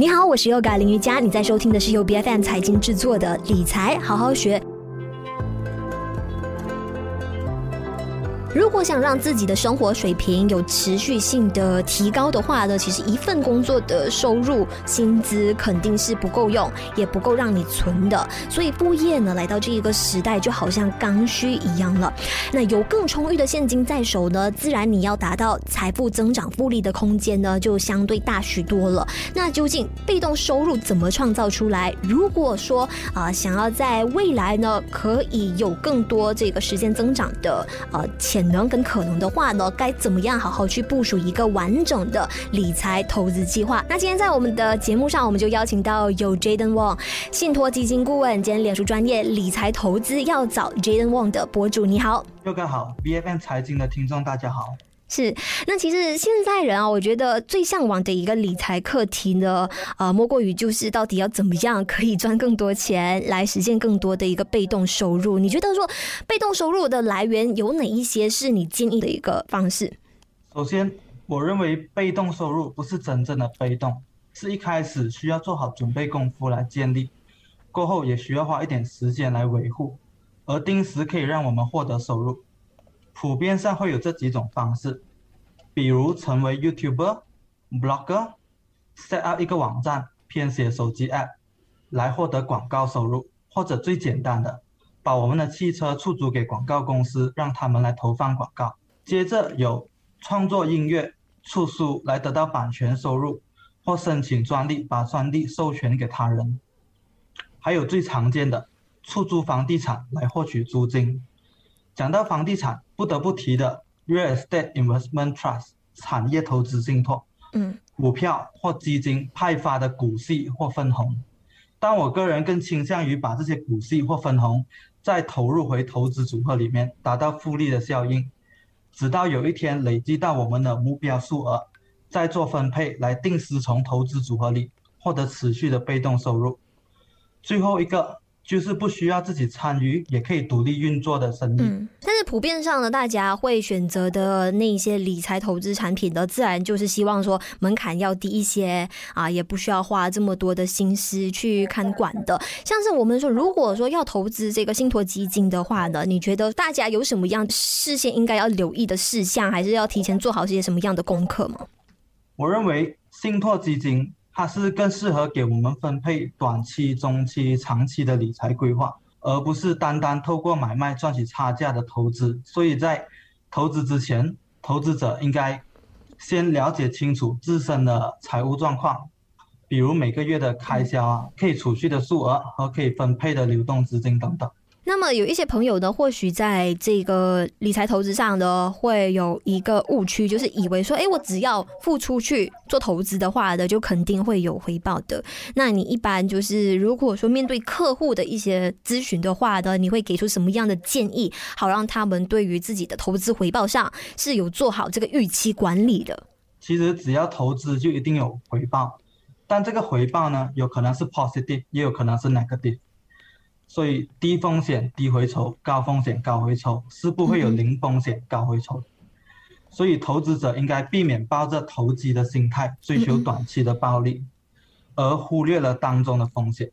你好，我是优嘎林瑜伽，你在收听的是由 BFM 财经制作的理财好好学。如果想让自己的生活水平有持续性的提高的话呢，其实一份工作的收入薪资肯定是不够用，也不够让你存的。所以副业呢，来到这一个时代，就好像刚需一样了。那有更充裕的现金在手呢，自然你要达到财富增长复利的空间呢，就相对大许多了。那究竟被动收入怎么创造出来？如果说啊、想要在未来呢，可以有更多这个时间增长的呃钱。潜能跟可能的话呢，该怎么样好好去部署一个完整的理财投资计划？那今天在我们的节目上，我们就邀请到有 Jaden Wong 信托基金顾问兼脸书专业理财投资要找 Jaden Wong 的博主。你好，六哥好 BFM 财经的听众大家好。是，那其实现在人啊，我觉得最向往的一个理财课题呢，呃，莫过于就是到底要怎么样可以赚更多钱，来实现更多的一个被动收入。你觉得说被动收入的来源有哪一些是你建议的一个方式？首先，我认为被动收入不是真正的被动，是一开始需要做好准备功夫来建立，过后也需要花一点时间来维护，而定时可以让我们获得收入。普遍上会有这几种方式，比如成为 YouTuber、Blogger、set up 一个网站、编写手机 App 来获得广告收入，或者最简单的，把我们的汽车出租给广告公司，让他们来投放广告。接着有创作音乐、出书来得到版权收入，或申请专利，把专利授权给他人。还有最常见的出租房地产来获取租金。讲到房地产，不得不提的 Real Estate Investment Trust 产业投资信托，嗯，股票或基金派发的股息或分红，但我个人更倾向于把这些股息或分红再投入回投资组合里面，达到复利的效应，直到有一天累积到我们的目标数额，再做分配来定时从投资组合里获得持续的被动收入。最后一个。就是不需要自己参与，也可以独立运作的生意。嗯，但是普遍上呢，大家会选择的那一些理财投资产品呢，自然就是希望说门槛要低一些啊，也不需要花这么多的心思去看管的。像是我们说，如果说要投资这个信托基金的话呢，你觉得大家有什么样事先应该要留意的事项，还是要提前做好这些什么样的功课吗？我认为信托基金。它是更适合给我们分配短期、中期、长期的理财规划，而不是单单透过买卖赚取差价的投资。所以在投资之前，投资者应该先了解清楚自身的财务状况，比如每个月的开销啊，可以储蓄的数额和可以分配的流动资金等等。那么有一些朋友呢，或许在这个理财投资上呢，会有一个误区，就是以为说，哎，我只要付出去做投资的话呢，就肯定会有回报的。那你一般就是如果说面对客户的一些咨询的话呢，你会给出什么样的建议，好让他们对于自己的投资回报上是有做好这个预期管理的？其实只要投资就一定有回报，但这个回报呢，有可能是 positive，也有可能是 negative。所以低风险低回酬，高风险高回酬是不会有零风险高回酬。所以投资者应该避免抱着投机的心态追求短期的暴利，而忽略了当中的风险。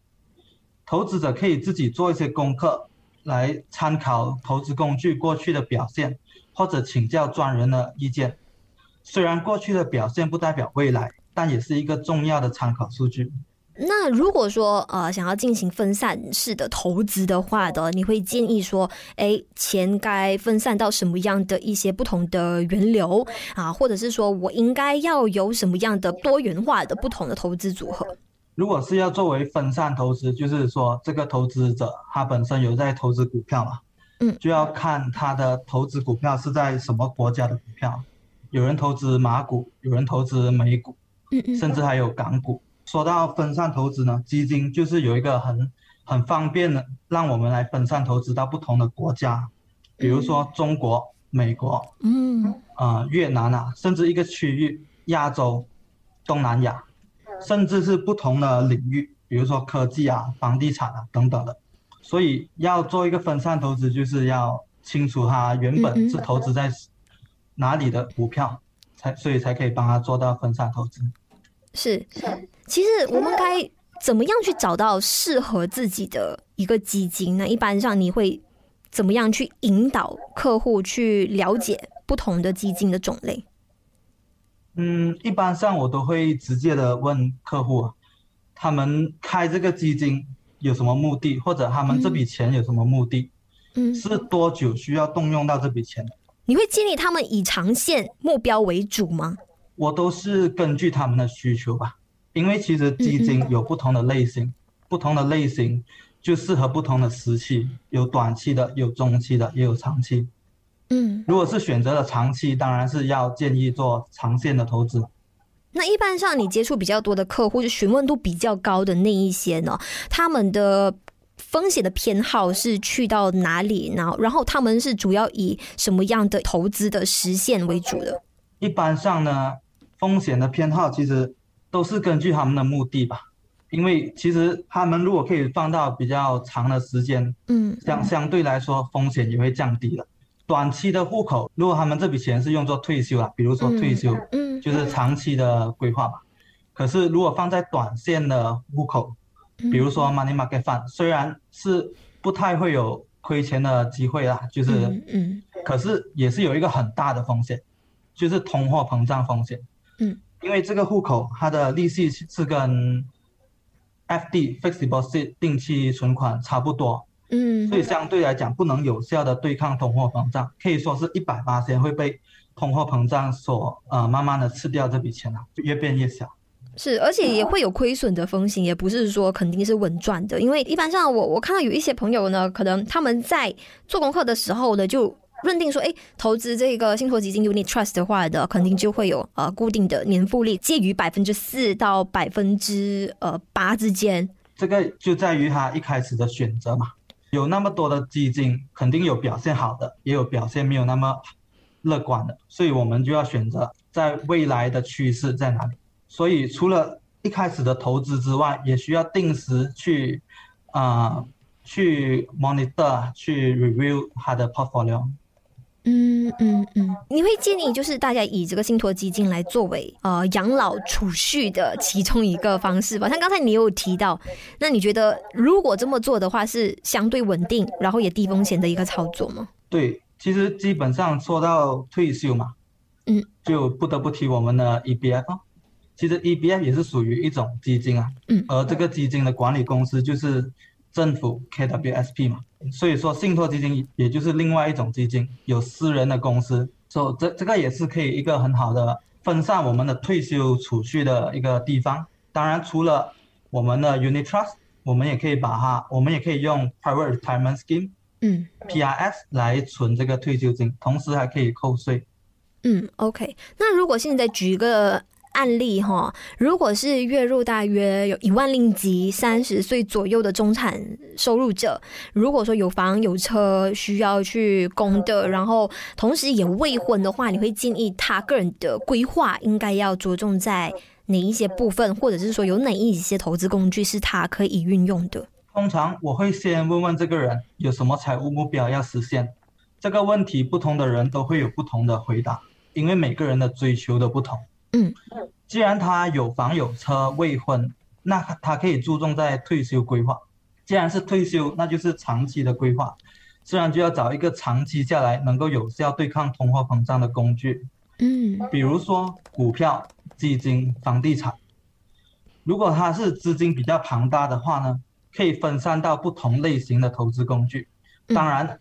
投资者可以自己做一些功课，来参考投资工具过去的表现，或者请教专人的意见。虽然过去的表现不代表未来，但也是一个重要的参考数据。那如果说呃想要进行分散式的投资的话的，你会建议说，哎，钱该分散到什么样的一些不同的源流啊，或者是说我应该要有什么样的多元化的不同的投资组合？如果是要作为分散投资，就是说这个投资者他本身有在投资股票嘛，嗯，就要看他的投资股票是在什么国家的股票，有人投资马股，有人投资美股，嗯嗯，甚至还有港股。说到分散投资呢，基金就是有一个很很方便的，让我们来分散投资到不同的国家，比如说中国、美国，嗯，啊、呃，越南啊，甚至一个区域，亚洲、东南亚，甚至是不同的领域，比如说科技啊、房地产啊等等的。所以要做一个分散投资，就是要清楚它原本是投资在哪里的股票，才所以才可以帮他做到分散投资。是，其实我们该怎么样去找到适合自己的一个基金呢？一般上你会怎么样去引导客户去了解不同的基金的种类？嗯，一般上我都会直接的问客户，他们开这个基金有什么目的，或者他们这笔钱有什么目的？嗯，是多久需要动用到这笔钱？你会建议他们以长线目标为主吗？我都是根据他们的需求吧，因为其实基金有不同的类型，嗯嗯，不同的类型就适合不同的时期，有短期的，有中期的，也有长期。嗯，如果是选择了长期，当然是要建议做长线的投资。那一般上你接触比较多的客户，就询问度比较高的那一些呢，他们的风险的偏好是去到哪里？然后，然后他们是主要以什么样的投资的实现为主的？一般上呢，风险的偏好其实都是根据他们的目的吧，因为其实他们如果可以放到比较长的时间，嗯，相相对来说风险也会降低了。短期的户口，如果他们这笔钱是用作退休啊，比如说退休，嗯，就是长期的规划吧。可是如果放在短线的户口，比如说 money market fund，虽然是不太会有亏钱的机会啦，就是，嗯，可是也是有一个很大的风险，就是通货膨胀风险。嗯，因为这个户口它的利息是跟 FD fixed deposit 定期存款差不多。嗯，所以相对来讲，不能有效的对抗通货膨胀，可以说是一百八千会被通货膨胀所呃慢慢的吃掉这笔钱啊，越变越小。是，而且也会有亏损的风险，也不是说肯定是稳赚的，因为一般上我我看到有一些朋友呢，可能他们在做功课的时候呢，就认定说，哎，投资这个信托基金 Unit Trust 的话的，肯定就会有呃固定的年复利，介于百分之四到百分之呃八之间。这个就在于他一开始的选择嘛。有那么多的基金，肯定有表现好的，也有表现没有那么乐观的，所以我们就要选择在未来的趋势在哪里。所以除了一开始的投资之外，也需要定时去啊、呃、去 monitor 去 review 它的 portfolio。嗯嗯嗯，你会建议就是大家以这个信托基金来作为呃养老储蓄的其中一个方式吧？像刚才你有提到，那你觉得如果这么做的话，是相对稳定，然后也低风险的一个操作吗？对，其实基本上说到退休嘛，嗯，就不得不提我们的 EBF。其实 EBF 也是属于一种基金啊，嗯，而这个基金的管理公司就是政府 KWSP 嘛。所以说，信托基金也就是另外一种基金，有私人的公司，所以这这个也是可以一个很好的分散我们的退休储蓄的一个地方。当然，除了我们的 Unit Trust，我们也可以把它，我们也可以用 Private Retirement Scheme，嗯，PRS 来存这个退休金，同时还可以扣税。嗯，OK。那如果现在举一个。案例哈，如果是月入大约有一万令吉，三十岁左右的中产收入者，如果说有房有车需要去供的，然后同时也未婚的话，你会建议他个人的规划应该要着重在哪一些部分，或者是说有哪一些投资工具是他可以运用的？通常我会先问问这个人有什么财务目标要实现，这个问题不同的人都会有不同的回答，因为每个人的追求都不同。嗯，既然他有房有车未婚，那他可以注重在退休规划。既然是退休，那就是长期的规划，自然就要找一个长期下来能够有效对抗通货膨胀的工具。嗯，比如说股票、基金、房地产。如果他是资金比较庞大的话呢，可以分散到不同类型的投资工具。当然，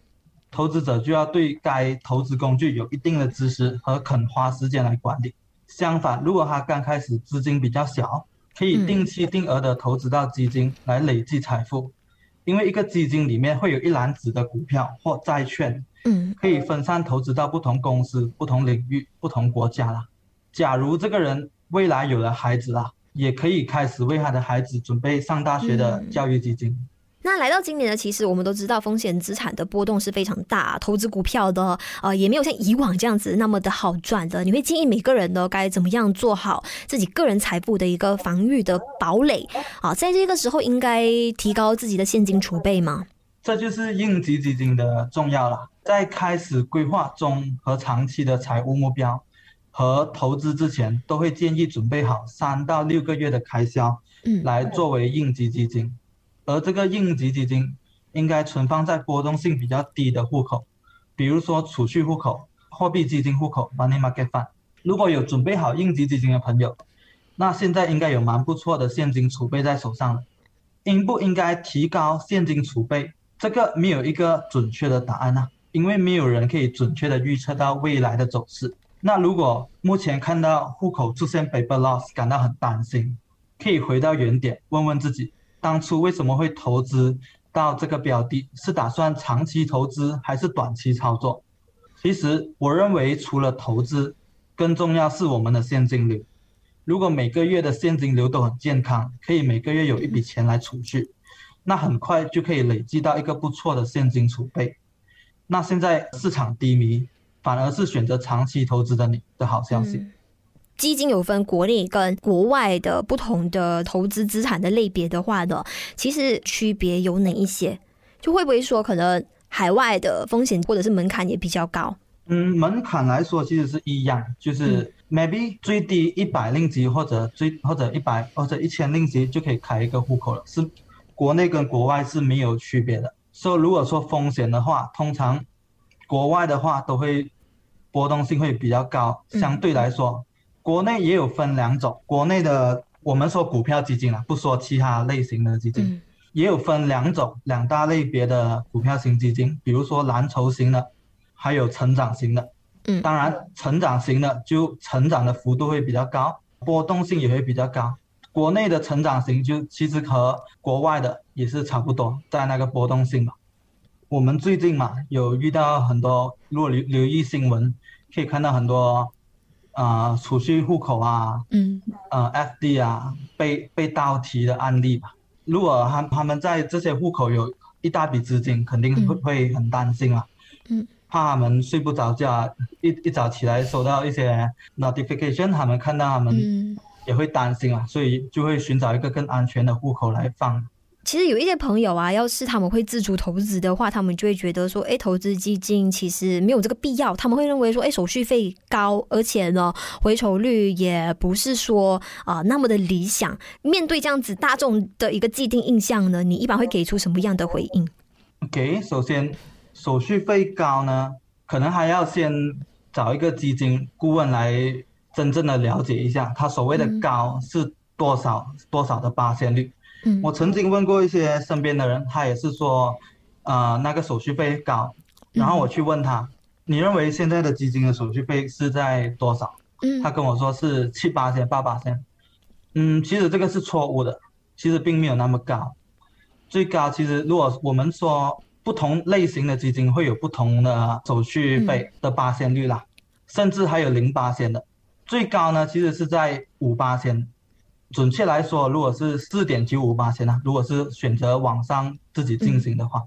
投资者就要对该投资工具有一定的知识和肯花时间来管理。相反，如果他刚开始资金比较小，可以定期定额的投资到基金来累积财富，因为一个基金里面会有一篮子的股票或债券，嗯，可以分散投资到不同公司、不同领域、不同国家啦。假如这个人未来有了孩子啦，也可以开始为他的孩子准备上大学的教育基金。那来到今年呢，其实我们都知道风险资产的波动是非常大，投资股票的呃也没有像以往这样子那么的好赚的。你会建议每个人呢该怎么样做好自己个人财富的一个防御的堡垒啊？在这个时候应该提高自己的现金储备吗？这就是应急基金的重要了。在开始规划中和长期的财务目标，和投资之前，都会建议准备好三到六个月的开销，嗯，来作为应急基金。而这个应急基金应该存放在波动性比较低的户口，比如说储蓄户口、货币基金户口 （Money Market Fund）。如果有准备好应急基金的朋友，那现在应该有蛮不错的现金储备在手上了。应不应该提高现金储备？这个没有一个准确的答案啊，因为没有人可以准确的预测到未来的走势。那如果目前看到户口出现 paper loss，感到很担心，可以回到原点，问问自己，当初为什么会投资到这个标的？是打算长期投资还是短期操作？其实我认为，除了投资，更重要是我们的现金流。如果每个月的现金流都很健康，可以每个月有一笔钱来储蓄。那很快就可以累积到一个不错的现金储备。那现在市场低迷，反而是选择长期投资的你的好消息。基金有分国内跟国外的不同的投资资产的类别的话呢，其实区别有哪一些？就会不会说可能海外的风险或者是门槛也比较高？嗯，门槛来说其实是一样，就是 maybe 最低一百令吉或者最或者一百或者一千令吉就可以开一个户口了，是。国内跟国外是没有区别的，所以如果说风险的话，通常国外的话都会波动性会比较高。相对来说，国内也有分两种，国内的我们说股票基金啊，不说其他类型的基金，也有分两种两大类别的股票型基金，比如说蓝筹型的，还有成长型的。嗯，当然成长型的就成长的幅度会比较高，波动性也会比较高。国内的成长型就其实和国外的也是差不多，在那个波动性嘛。我们最近嘛有遇到很多，如果留留意新闻，可以看到很多啊、呃、储蓄户口啊，嗯，呃 FD 啊被被盗提的案例吧。如果他他们在这些户口有一大笔资金，肯定会会很担心啊，嗯，怕他们睡不着觉，一一早起来收到一些 notification，他们看到他们。嗯也会担心啊，所以就会寻找一个更安全的户口来放。其实有一些朋友啊，要是他们会自主投资的话，他们就会觉得说，哎，投资基金其实没有这个必要。他们会认为说，哎，手续费高，而且呢，回酬率也不是说啊、那么的理想。面对这样子大众的一个既定印象呢，你一般会给出什么样的回应？OK，首先手续费高呢，可能还要先找一个基金顾问来。真正的了解一下，他所谓的高是多少、多少的八仙率？嗯，我曾经问过一些身边的人，他也是说，呃，那个手续费高。然后我去问他，嗯、你认为现在的基金的手续费是在多少？嗯，他跟我说是七八千、八八千。嗯，其实这个是错误的，其实并没有那么高。最高其实如果我们说不同类型的基金会有不同的手续费的八千率啦，嗯、甚至还有零八千的。最高呢，其实是在五八千，准确来说，如果是四点九五八千呢，如果是选择网上自己进行的话，嗯、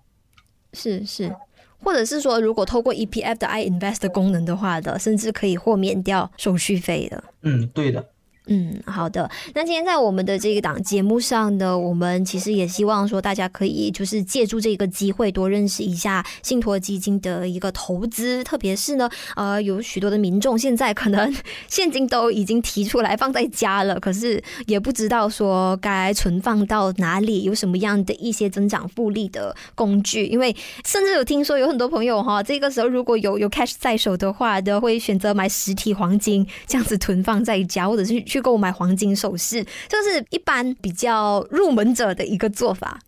是是，或者是说，如果透过 EPF 的 iInvest 的功能的话的，甚至可以豁免掉手续费的。嗯，对的。嗯，好的。那今天在我们的这个档节目上呢，我们其实也希望说大家可以就是借助这个机会多认识一下信托基金的一个投资，特别是呢，呃，有许多的民众现在可能 现金都已经提出来放在家了，可是也不知道说该存放到哪里，有什么样的一些增长复利的工具。因为甚至有听说有很多朋友哈，这个时候如果有有 cash 在手的话，都会选择买实体黄金这样子囤放在家，或者是去。去购买黄金首饰，这是一般比较入门者的一个做法。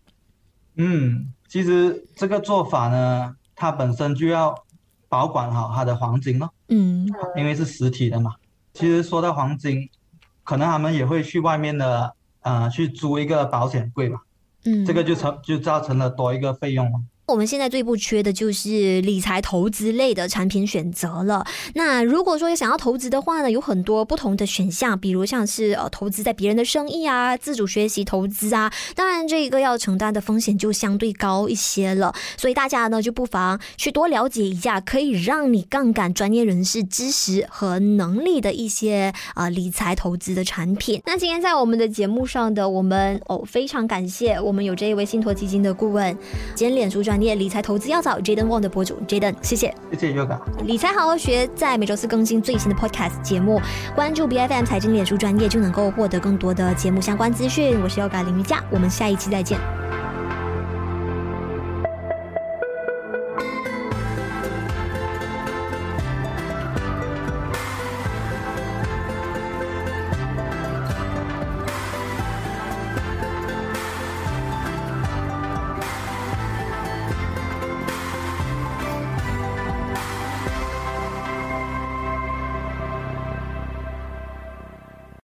嗯，其实这个做法呢，它本身就要保管好它的黄金咯。嗯，因为是实体的嘛。其实说到黄金，可能他们也会去外面的，呃，去租一个保险柜吧。嗯，这个就成就造成了多一个费用了。我们现在最不缺的就是理财投资类的产品选择了。那如果说想要投资的话呢，有很多不同的选项，比如像是呃投资在别人的生意啊，自主学习投资啊。当然，这个要承担的风险就相对高一些了。所以大家呢就不妨去多了解一下，可以让你杠杆专业人士知识和能力的一些啊、理财投资的产品。那今天在我们的节目上的我们哦非常感谢我们有这一位信托基金的顾问兼脸书专。业理财投资要找 Jayden Wong 的博主 Jayden，谢谢，谢谢 Yoga。理财好好学，在每周四更新最新的 Podcast 节目，关注 BFM 财经脸书专业就能够获得更多的节目相关资讯。我是 Yoga 林瑜伽，我们下一期再见。